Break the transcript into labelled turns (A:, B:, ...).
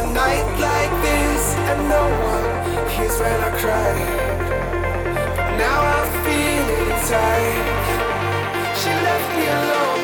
A: a night like this and no one hears when I cry. Now I. She left me alone.